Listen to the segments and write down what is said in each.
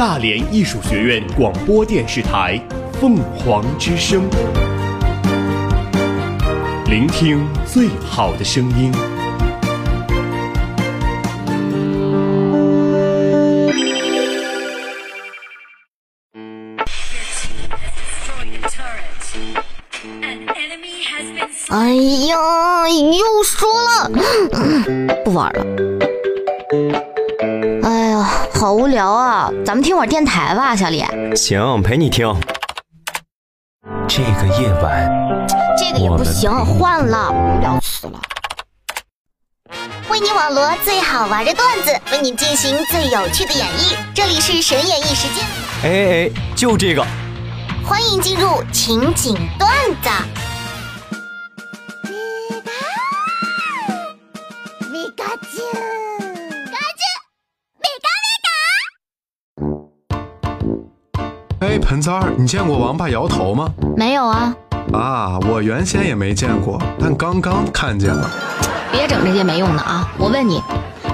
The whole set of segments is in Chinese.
大连艺术学院广播电视台凤凰之声，聆听最好的声音。哎呀，又输了，不玩了。好无聊啊！咱们听会儿电台吧，小李。行，陪你听。这个夜晚，这个也不行，换了，无聊死了。为你网罗最好玩的段子，为你进行最有趣的演绎。这里是神演绎时间。哎哎，就这个。欢迎进入情景段子。哎，盆子儿，你见过王八摇头吗？没有啊。啊，我原先也没见过，但刚刚看见了。别整这些没用的啊！我问你，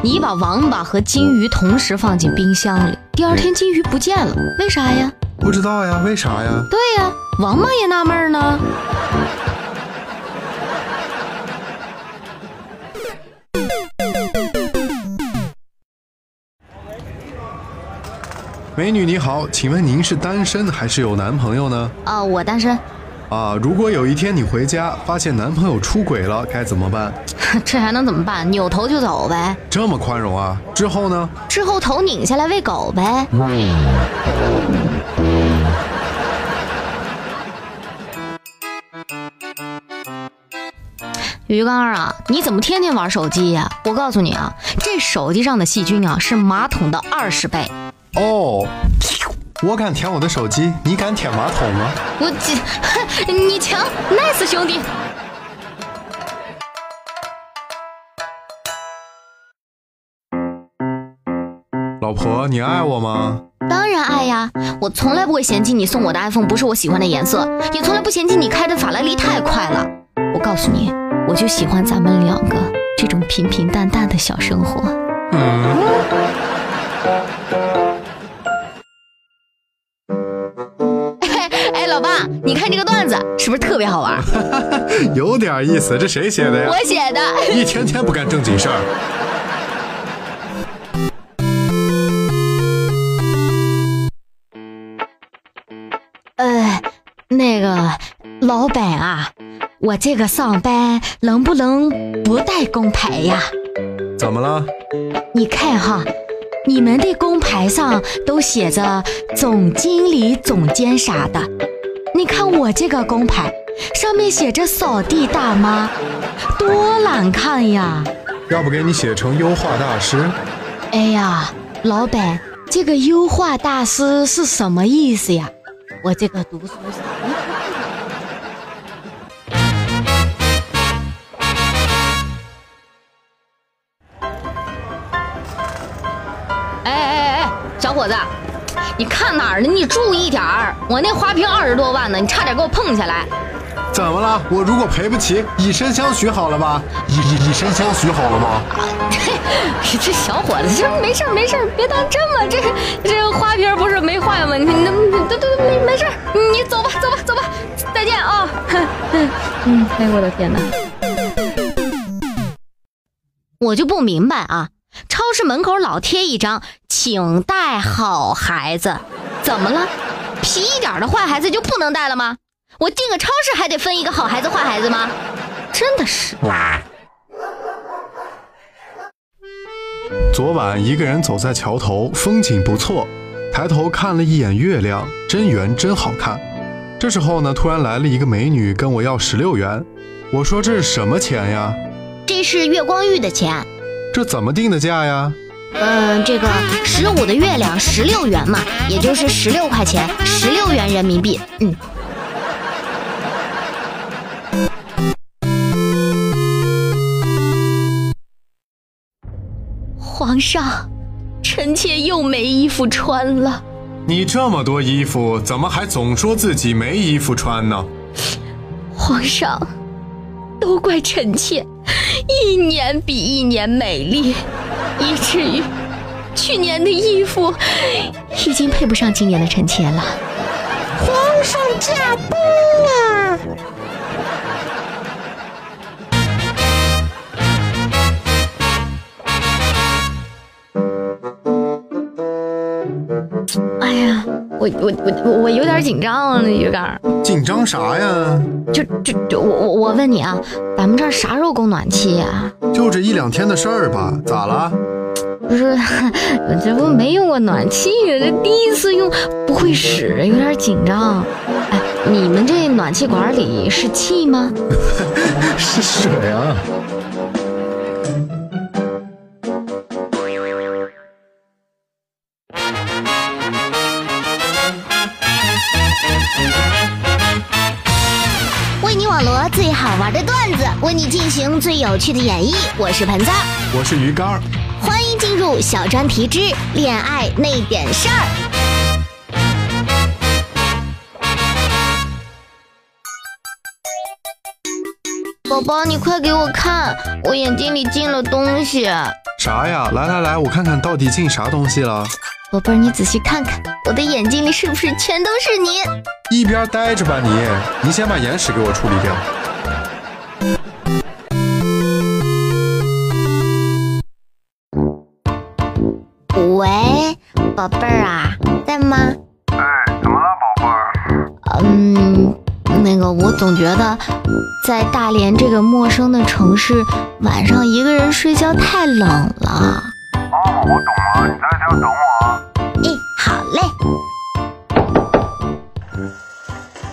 你把王八和金鱼同时放进冰箱里，第二天金鱼不见了，为啥呀？不知道呀，为啥呀？对呀，王八也纳闷呢。美女你好，请问您是单身还是有男朋友呢？啊，我单身。啊，如果有一天你回家发现男朋友出轨了，该怎么办？这还能怎么办？扭头就走呗。这么宽容啊？之后呢？之后头拧下来喂狗呗。鱼竿啊，你怎么天天玩手机呀？我告诉你啊，这手机上的细菌啊是马桶的二十倍。哦，我敢舔我的手机，你敢舔马桶吗？我这，你强，nice 兄弟。老婆，你爱我吗？当然爱呀，我从来不会嫌弃你送我的 iPhone 不是我喜欢的颜色，也从来不嫌弃你开的法拉利太快了。我告诉你，我就喜欢咱们两个这种平平淡淡的小生活。嗯。是不是特别好玩？有点意思，这谁写的呀？我写的。一天天不干正经事儿。呃，那个老板啊，我这个上班能不能不带工牌呀？怎么了？你看哈，你们的工牌上都写着总经理、总监啥的，你看我这个工牌上面写着扫地大妈，多难看呀！要不给你写成优化大师？哎呀，老板，这个优化大师是什么意思呀？我这个读书少。哎哎哎，小伙子，你看哪儿呢？你注意点儿，我那花瓶二十多万呢，你差点给我碰下来。怎么了？我如果赔不起，以身相许好了吧？以以以身相许好了吗？这小伙子，这没事没事，别当真嘛。这这个花瓶不是没坏吗？你那都都没没事，你走吧走吧走吧，再见啊！嗯，哎我的天哪！我就不明白啊，超市门口老贴一张“请带好孩子”，怎么了？皮一点的坏孩子就不能带了吗？我进个超市还得分一个好孩子坏孩子吗？真的是。昨晚一个人走在桥头，风景不错，抬头看了一眼月亮，真圆真好看。这时候呢，突然来了一个美女跟我要十六元，我说这是什么钱呀？这是月光玉的钱。这怎么定的价呀？嗯，这个十五的月亮十六元嘛，也就是十六块钱，十六元人民币。嗯。皇上，臣妾又没衣服穿了。你这么多衣服，怎么还总说自己没衣服穿呢？皇上，都怪臣妾，一年比一年美丽，以至于去年的衣服已经配不上今年的臣妾了。皇上驾崩啊！哎呀，我我我我有点紧张了，鱼竿。紧张啥呀？就就就我我我问你啊，咱们这儿啥时候供暖气呀、就这一两天的事儿吧，咋了？不是，我这不没用过暖气，这第一次用，不会使，有点紧张。哎，你们这暖气管里是气吗？是水啊。最有趣的演绎。我是盆子，我是鱼竿，欢迎进入小专题之恋爱那点事儿。宝宝，你快给我看，我眼睛里进了东西。啥呀？来来来，我看看到底进啥东西了。宝贝儿，你仔细看看，我的眼睛里是不是全都是你？一边待着吧你，你先把眼屎给我处理掉。宝贝儿啊，在吗？哎，怎么了，宝贝儿？嗯，那个，我总觉得在大连这个陌生的城市，晚上一个人睡觉太冷了。哦，我懂了，你在家等我啊。咦，好嘞。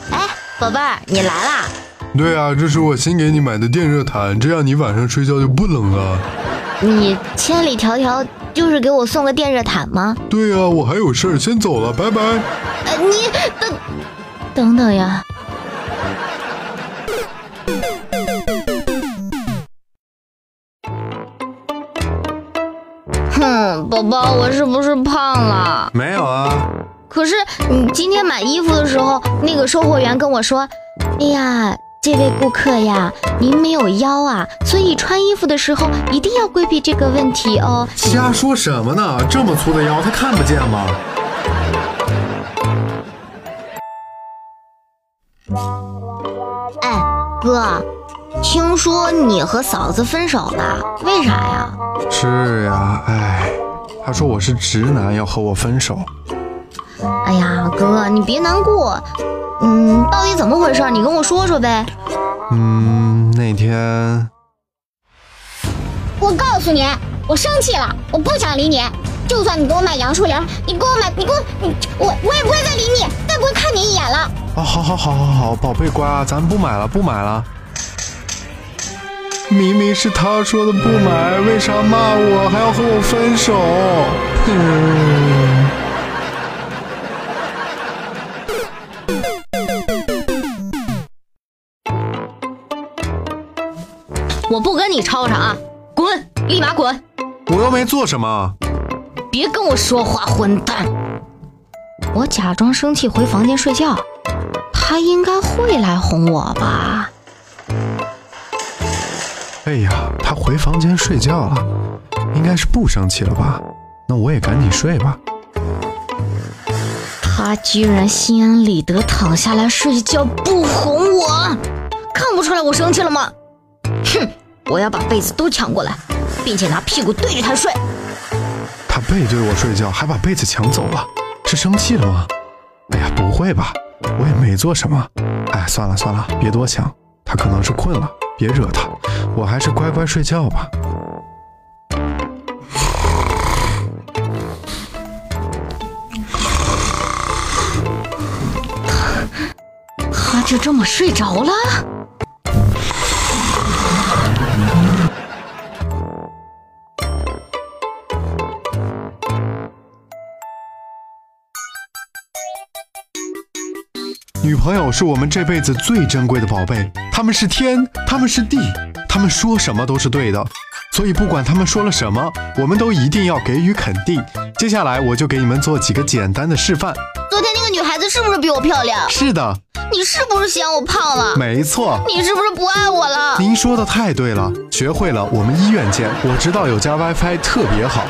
哎，宝贝儿，你来啦！对啊，这是我新给你买的电热毯，这样你晚上睡觉就不冷了。你千里迢迢就是给我送个电热毯吗？对啊，我还有事儿，先走了，拜拜。呃，你等等等呀。哼，宝宝，我是不是胖了？没有啊，可是你今天买衣服的时候，那个售货员跟我说：“哎呀，这位顾客呀，您没有腰啊，所以穿衣服的时候一定要规避这个问题哦。瞎说什么呢？这么粗的腰，他看不见吗？哎，哥，听说你和嫂子分手了，为啥呀？是呀，哎，他说我是直男，要和我分手。哎呀，哥，你别难过。嗯，到底怎么回事？你跟我说说呗。嗯，那天我告诉你，我生气了，我不想理你。就算你给我买杨树林，你给我买，你给我，你我我也不会再理你，再不会看你一眼了。啊，好好好好好，宝贝乖啊，咱不买了，不买了。明明是他说的不买，为啥骂我，还要和我分手？嗯。你吵吵啊，滚，立马滚！我又没做什么。别跟我说话，混蛋！我假装生气回房间睡觉，他应该会来哄我吧？哎呀，他回房间睡觉了，应该是不生气了吧？那我也赶紧睡吧。他居然心安理得躺下来睡觉，不哄我，看不出来我生气了吗？哼，我要把被子都抢过来，并且拿屁股对着他睡。他背对我睡觉，还把被子抢走了，是生气了吗？哎呀，不会吧，我也没做什么。哎，算了算了，别多想，他可能是困了，别惹他，我还是乖乖睡觉吧。他就这么睡着了？女朋友是我们这辈子最珍贵的宝贝，他们是天，他们是地，他们说什么都是对的，所以不管他们说了什么，我们都一定要给予肯定。接下来我就给你们做几个简单的示范。昨天那个女孩子是不是比我漂亮？是的，你是不是嫌我胖了？没错。你是不是不爱我了？您说的太对了，学会了，我们医院见。我知道有家 WiFi 特别好。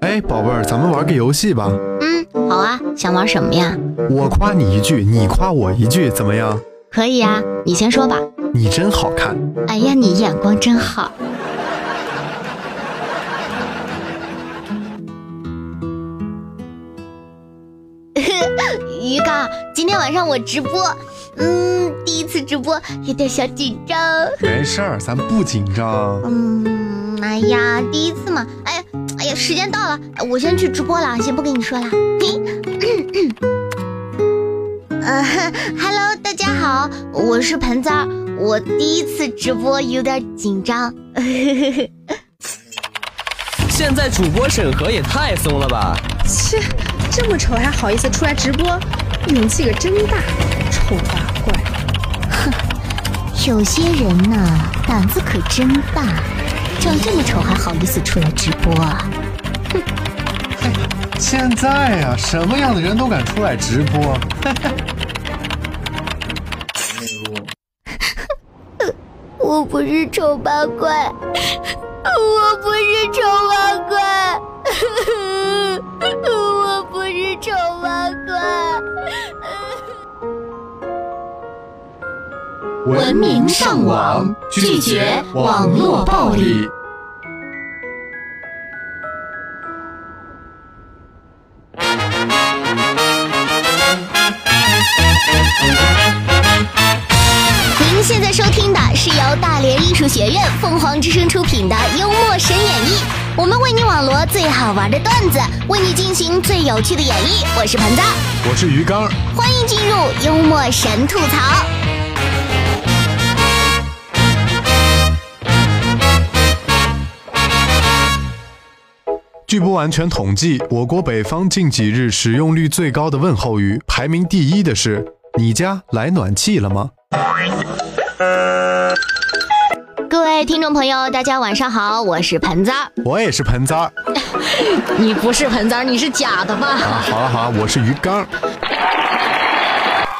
哎，宝贝儿，咱们玩个游戏吧。嗯，好啊，想玩什么呀？我夸你一句，你夸我一句，怎么样？可以啊，你先说吧。你真好看。哎呀，你眼光真好。鱼缸，今天晚上我直播，嗯，第一次直播，有点小紧张。没事儿，咱不紧张。嗯，哎呀，第一次嘛，哎呀，哎呀，时间到了，我先去直播了，先不跟你说了。嘿，呃，Hello，大家好，我是盆栽儿，我第一次直播有点紧张。现在主播审核也太松了吧？切，这么丑还好意思出来直播，勇气可真大，丑八怪。哼有些人呐，胆子可真大，长这么丑还好意思出来直播啊？哼现在呀、什么样的人都敢出来直播。我不是丑八怪，我不是丑八怪，我不是丑八怪。文明上网拒绝网络暴力。您现在收听的是由大连艺术学院凤凰之声出品的幽默神演绎，我们为你网罗最好玩的段子，为你进行最有趣的演绎。我是盆子，我是鱼缸，欢迎进入幽默神吐槽。据不完全统计，我国北方近几日使用率最高的问候语，排名第一的是“你家来暖气了吗各位听众朋友，大家晚上好，我是盆栽儿。”？我也是盆栽儿 你不是盆栽儿，你是假的吧？啊！好了好了，我是鱼缸。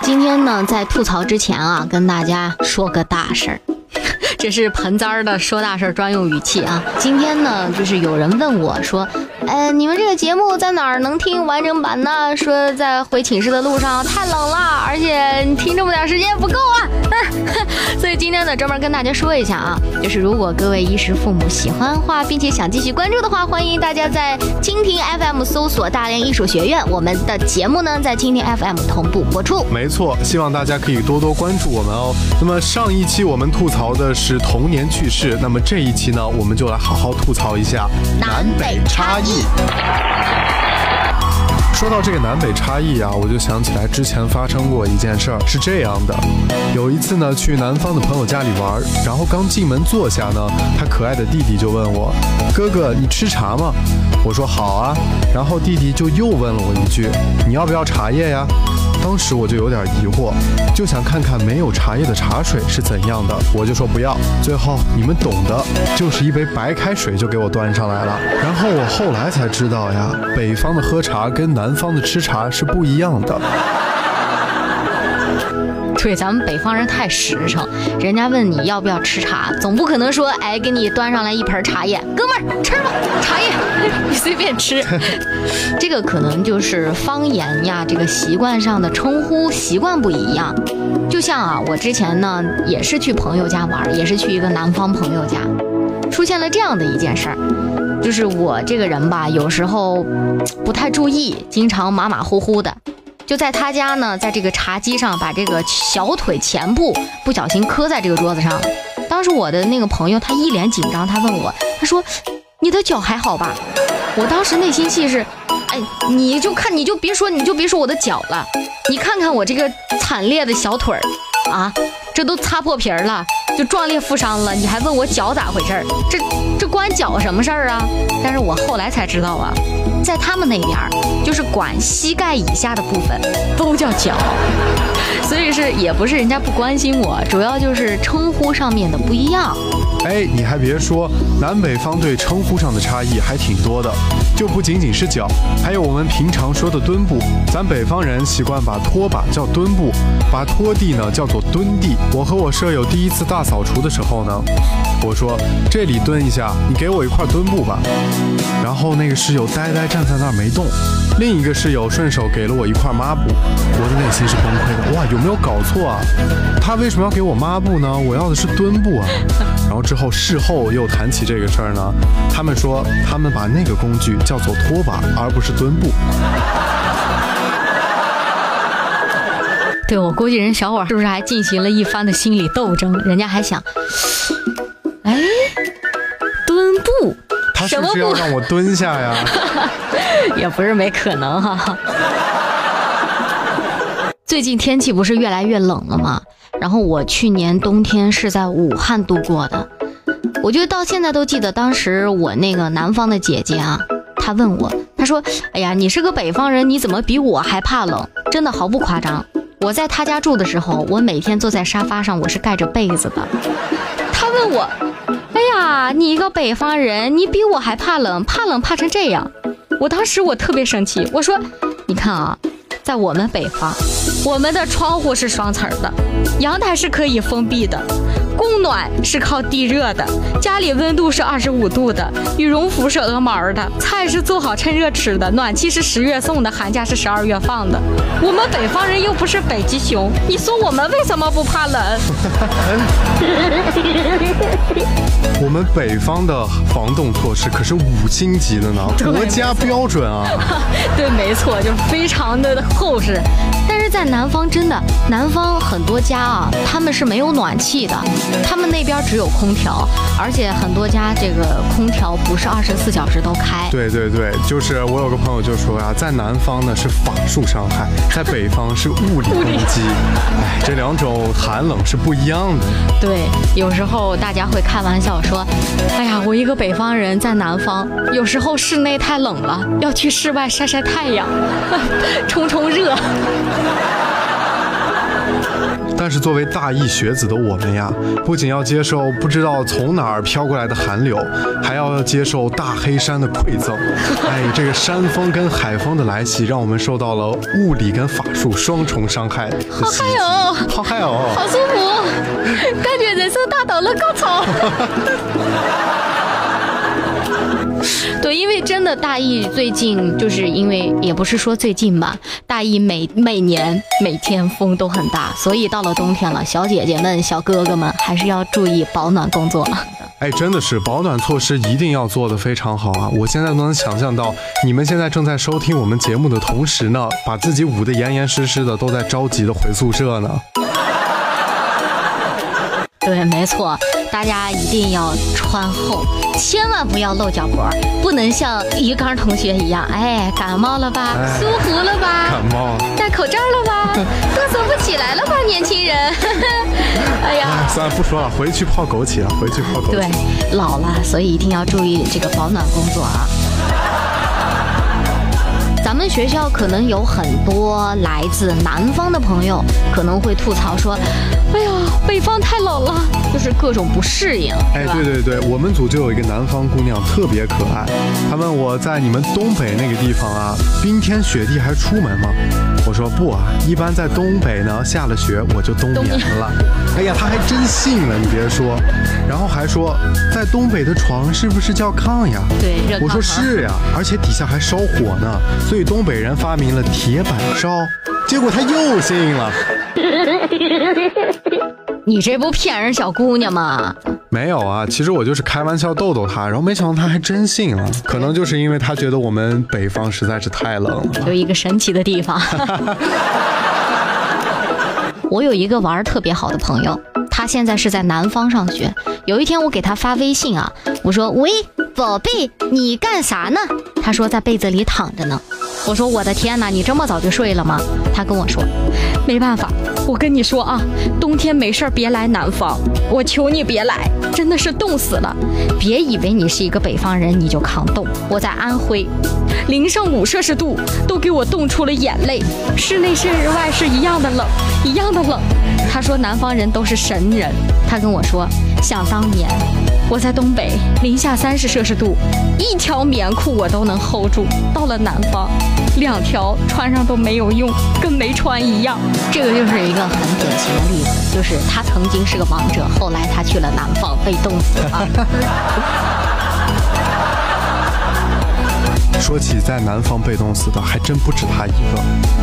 今天呢，在吐槽之前啊，跟大家说个大事儿。这是盆栽儿的说大事专用语气啊！今天呢，就是有人问我说，呃，你们这个节目在哪儿能听完整版呢？说在回寝室的路上太冷了，而且听这么点时间不够啊！所以今天呢，专门跟大家说一下啊，就是如果各位衣食父母喜欢话，并且想继续关注的话，欢迎大家在蜻蜓 FM 搜索大连艺术学院，我们的节目呢在蜻蜓 FM 同步播出。没错，希望大家可以多多关注我们哦。那么上一期我们吐槽的是童年趣事，那么这一期呢，我们就来好好吐槽一下南北差异。说到这个南北差异啊，我就想起来之前发生过一件事儿，是这样的：有一次呢，去南方的朋友家里玩，然后刚进门坐下呢，他可爱的弟弟就问我：“哥哥，你吃茶吗？”我说：“好啊。”然后弟弟就又问了我一句：“你要不要茶叶呀？”当时我就有点疑惑，就想看看没有茶叶的茶水是怎样的，我就说不要。最后你们懂的，就是一杯白开水就给我端上来了。然后我后来才知道呀，北方的喝茶跟南方的吃茶是不一样的。对，咱们北方人太实诚，人家问你要不要吃茶，总不可能说，哎，给你端上来一盆茶叶，哥们儿吃吧，茶叶 你随便吃。这个可能就是方言呀，这个习惯上的称呼习惯不一样。就像啊，我之前呢也是去朋友家玩，也是去一个南方朋友家，出现了这样的一件事儿。就是我这个人吧，有时候不太注意，经常马马虎虎的。就在他家呢，在这个茶几上把这个小腿前部不小心磕在这个桌子上了。当时我的那个朋友他一脸紧张，他问我，他说：“你的脚还好吧？”我当时内心戏是，哎，你就看你就别说你就别说我的脚了，你看看我这个惨烈的小腿儿啊，这都擦破皮儿了，就壮烈负伤了，你还问我脚咋回事儿？这这关脚什么事儿啊？但是我后来才知道啊，在他们那边儿就是管膝盖以下的部分都叫脚，所以是也不是人家不关心我，主要就是称呼上面的不一样。哎，你还别说，南北方对称呼上的差异还挺多的，就不仅仅是脚，还有我们平常说的墩布。咱北方人习惯把拖把叫墩布，把拖地呢叫做墩地。我和我舍友第一次大扫除的时候呢，我说这里蹲一下，你给我一块墩布吧。然后那个室友呆呆站在那儿没动，另一个室友顺手给了我一块抹布，我的内心是崩溃的。哇，有没有搞错啊？他为什么要给我抹布呢？我要的是墩布啊。然后之后事后又谈起这个事儿呢，他们说他们把那个工具叫做拖把，而不是墩布。对我估计人小伙是不是还进行了一番的心理斗争？人家还想，哎，墩布他是不是要让我蹲下呀？也不是没可能哈。最近天气不是越来越冷了吗？然后我去年冬天是在武汉度过的，我就到现在都记得当时我那个南方的姐姐啊，她问我，她说：“哎呀，你是个北方人，你怎么比我还怕冷？真的毫不夸张。我在她家住的时候，我每天坐在沙发上，我是盖着被子的。她问我，哎呀，你一个北方人，你比我还怕冷，怕冷怕成这样。我当时我特别生气，我说，你看啊。”在我们北方，我们的窗户是双层的，阳台是可以封闭的，供暖是靠地热的，家里温度是二十五度的，羽绒服是鹅毛的，菜是做好趁热吃的，暖气是十月送的，寒假是十二月放的。我们北方人又不是北极熊，你说我们为什么不怕冷？我们北方的防冻措施可是五星级的呢，国家标准啊。对，没错，就非常的。厚实，但是在南方真的，南方很多家啊，他们是没有暖气的，他们那边只有空调，而且很多家这个空调不是二十四小时都开。对对对，就是我有个朋友就说啊，在南方呢是法术伤害，在北方是物理攻击，哎，这两种寒冷是不一样的。对，有时候大家会开玩笑说，哎呀，我一个北方人在南方，有时候室内太冷了，要去室外晒晒太阳，冲冲。热，但是作为大一学子的我们呀，不仅要接受不知道从哪儿飘过来的寒流，还要接受大黑山的馈赠。哎，这个山风跟海风的来袭，让我们受到了物理跟法术双重伤害。好嗨哦！好嗨哦！好舒服，感觉人生达到了高潮。对，因为真的大意最近就是因为也不是说最近吧，大意每每年每天风都很大，所以到了冬天了，小姐姐们、小哥哥们还是要注意保暖工作。哎，真的是保暖措施一定要做得非常好啊！我现在都能想象到，你们现在正在收听我们节目的同时呢，把自己捂得严严实实的，都在着急的回宿舍呢。对，没错，大家一定要穿厚，千万不要露脚脖，不能像鱼缸同学一样，哎，感冒了吧？疏忽了吧？感冒？戴口罩了吧？嘚瑟不起来了吧，年轻人？哎呀，算了，不说了，回去泡枸杞啊，回去泡枸杞。对，老了，所以一定要注意这个保暖工作啊。咱们学校可能有很多来自南方的朋友，可能会吐槽说：“哎呀，北方太冷了，就是各种不适应。”哎，对对对，我们组就有一个南方姑娘特别可爱。她问我在你们东北那个地方啊，冰天雪地还出门吗？我说不啊，一般在东北呢，下了雪我就冬眠了。哎呀，她还真信了，你别说。然后还说在东北的床是不是叫炕呀？对，我说是呀，而且底下还烧火呢，所以。东北人发明了铁板烧，结果他又信了。你这不骗人小姑娘吗？没有啊，其实我就是开玩笑逗逗她，然后没想到她还真信了。可能就是因为她觉得我们北方实在是太冷了。有一个神奇的地方。我有一个玩儿特别好的朋友，他现在是在南方上学。有一天我给他发微信啊，我说：“喂，宝贝，你干啥呢？”他说在被子里躺着呢。我说：“我的天哪，你这么早就睡了吗？”他跟我说：“没办法，我跟你说啊，冬天没事儿别来南方，我求你别来，真的是冻死了。别以为你是一个北方人你就抗冻，我在安徽，零上五摄氏度都给我冻出了眼泪，室内室外是一样的冷，一样的冷。他说南方人都是神人，他跟我说，想当年我在东北零下三十摄氏度，一条棉裤我都能 hold 住，到了南方，两条穿上都没有用，跟没穿一样。这个就是一个很典型的例子，就是他曾经是个王者，后来他去了南方被冻死了。说起在南方被冻死的，还真不止他一个。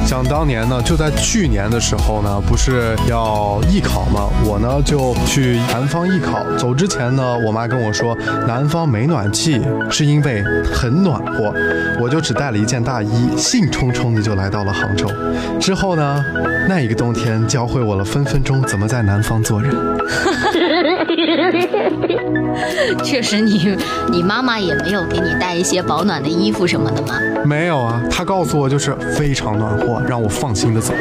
想当年呢，就在去年的时候呢，不是要艺考吗？我呢就去南方艺考。走之前呢，我妈跟我说，南方没暖气是因为很暖和。我就只带了一件大衣，兴冲冲的就来到了杭州。之后呢，那一个冬天教会我了分分钟怎么在南方做人。确实，你你妈妈也没有给你带一些保暖的衣服什么的吗？没有啊，他告诉我就是非常暖和，让我放心的走。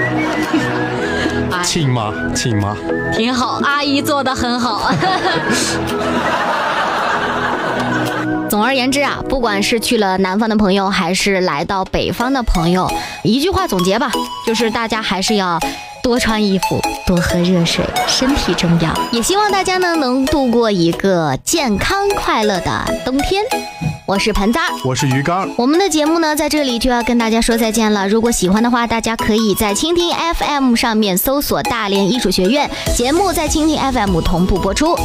亲妈，亲妈，挺好，阿姨做的很好。总而言之啊，不管是去了南方的朋友，还是来到北方的朋友，一句话总结吧，就是大家还是要。多穿衣服，多喝热水，身体重要。也希望大家呢能度过一个健康快乐的冬天。我是盆栽，我是鱼竿。我们的节目呢在这里就要跟大家说再见了。如果喜欢的话，大家可以在蜻蜓 FM 上面搜索大连艺术学院节目，在蜻蜓 FM 同步播出。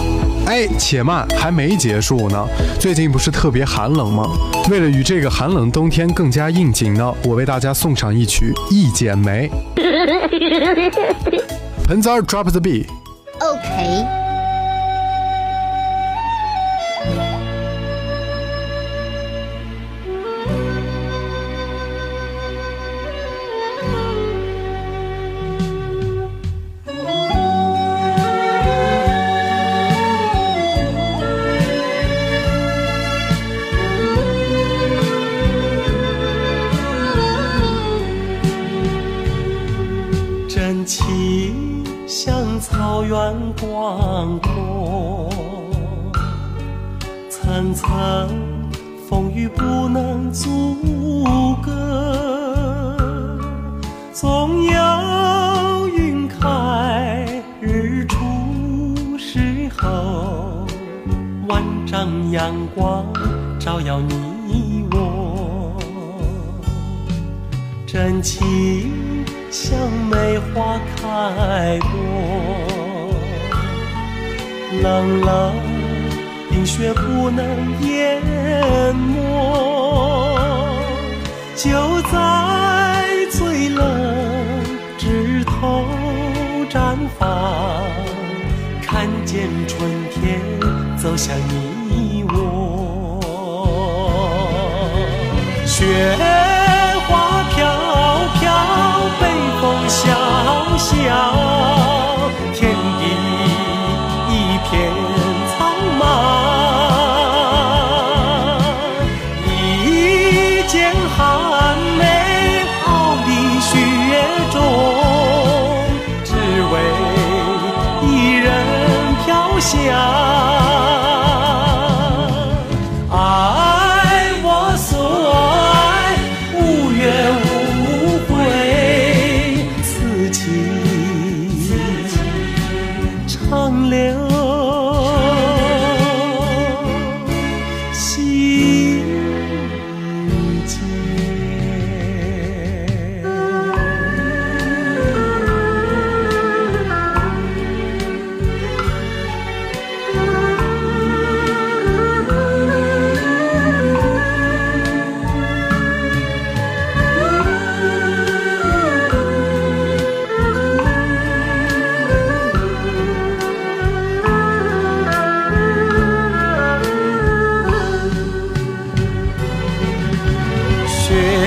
哎，且慢，还没结束呢。最近不是特别寒冷吗？为了与这个寒冷冬天更加应景呢，我为大家送上一曲《一剪梅》。盆栽 drop the beat。OK。冷冷冰雪不能淹没，就在最冷枝头绽放，看见春天走向你我。雪花飘飘，北风萧萧，here.